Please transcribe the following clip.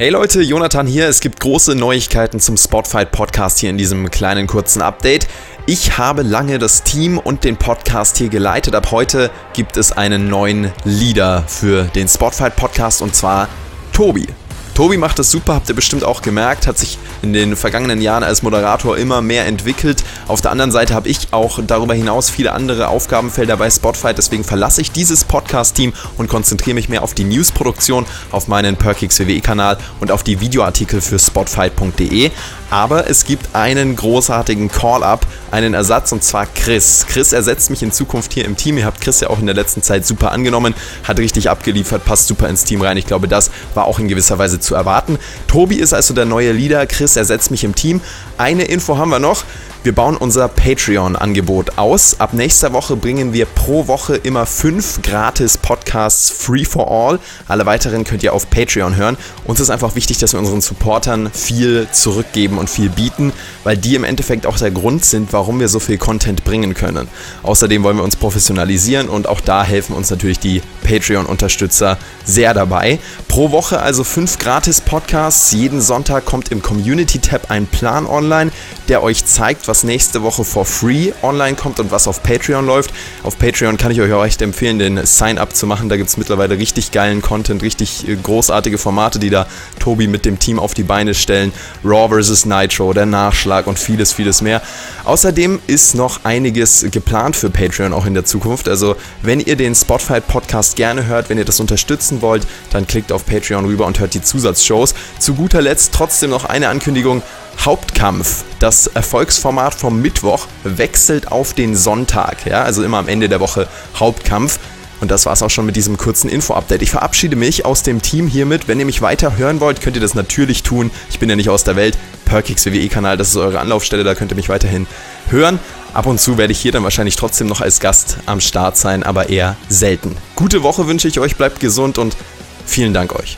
Hey Leute, Jonathan hier. Es gibt große Neuigkeiten zum Spotfight Podcast hier in diesem kleinen kurzen Update. Ich habe lange das Team und den Podcast hier geleitet. Ab heute gibt es einen neuen Leader für den Spotfight Podcast und zwar Tobi. Tobi macht das super, habt ihr bestimmt auch gemerkt, hat sich in den vergangenen Jahren als Moderator immer mehr entwickelt. Auf der anderen Seite habe ich auch darüber hinaus viele andere Aufgabenfelder bei Spotfight, deswegen verlasse ich dieses Podcast-Team und konzentriere mich mehr auf die Newsproduktion, auf meinen Perkix WWE-Kanal und auf die Videoartikel für spotfight.de. Aber es gibt einen großartigen Call-up, einen Ersatz und zwar Chris. Chris ersetzt mich in Zukunft hier im Team. Ihr habt Chris ja auch in der letzten Zeit super angenommen, hat richtig abgeliefert, passt super ins Team rein. Ich glaube, das war auch in gewisser Weise zu erwarten. Tobi ist also der neue Leader, Chris ersetzt mich im Team. Eine Info haben wir noch. Wir bauen unser Patreon-Angebot aus. Ab nächster Woche bringen wir pro Woche immer fünf gratis Podcasts free for all. Alle weiteren könnt ihr auf Patreon hören. Uns ist einfach wichtig, dass wir unseren Supportern viel zurückgeben und viel bieten, weil die im Endeffekt auch der Grund sind, warum wir so viel Content bringen können. Außerdem wollen wir uns professionalisieren und auch da helfen uns natürlich die Patreon-Unterstützer sehr dabei. Pro Woche also fünf gratis Podcasts. Jeden Sonntag kommt im Community-Tab ein Plan online, der euch zeigt, was nächste Woche for free online kommt und was auf Patreon läuft. Auf Patreon kann ich euch auch echt empfehlen, den Sign-up zu machen. Da gibt es mittlerweile richtig geilen Content, richtig äh, großartige Formate, die da Tobi mit dem Team auf die Beine stellen. Raw vs. Nitro, der Nachschlag und vieles, vieles mehr. Außerdem ist noch einiges geplant für Patreon auch in der Zukunft. Also, wenn ihr den Spotfight Podcast gerne hört, wenn ihr das unterstützen wollt, dann klickt auf Patreon rüber und hört die Zusatzshows. Zu guter Letzt trotzdem noch eine Ankündigung. Hauptkampf, das Erfolgsformat vom Mittwoch, wechselt auf den Sonntag. Ja, also immer am Ende der Woche Hauptkampf. Und das war es auch schon mit diesem kurzen Info-Update. Ich verabschiede mich aus dem Team hiermit. Wenn ihr mich weiter hören wollt, könnt ihr das natürlich tun. Ich bin ja nicht aus der Welt. Perkix WWE-Kanal, das ist eure Anlaufstelle, da könnt ihr mich weiterhin hören. Ab und zu werde ich hier dann wahrscheinlich trotzdem noch als Gast am Start sein, aber eher selten. Gute Woche wünsche ich euch, bleibt gesund und vielen Dank euch.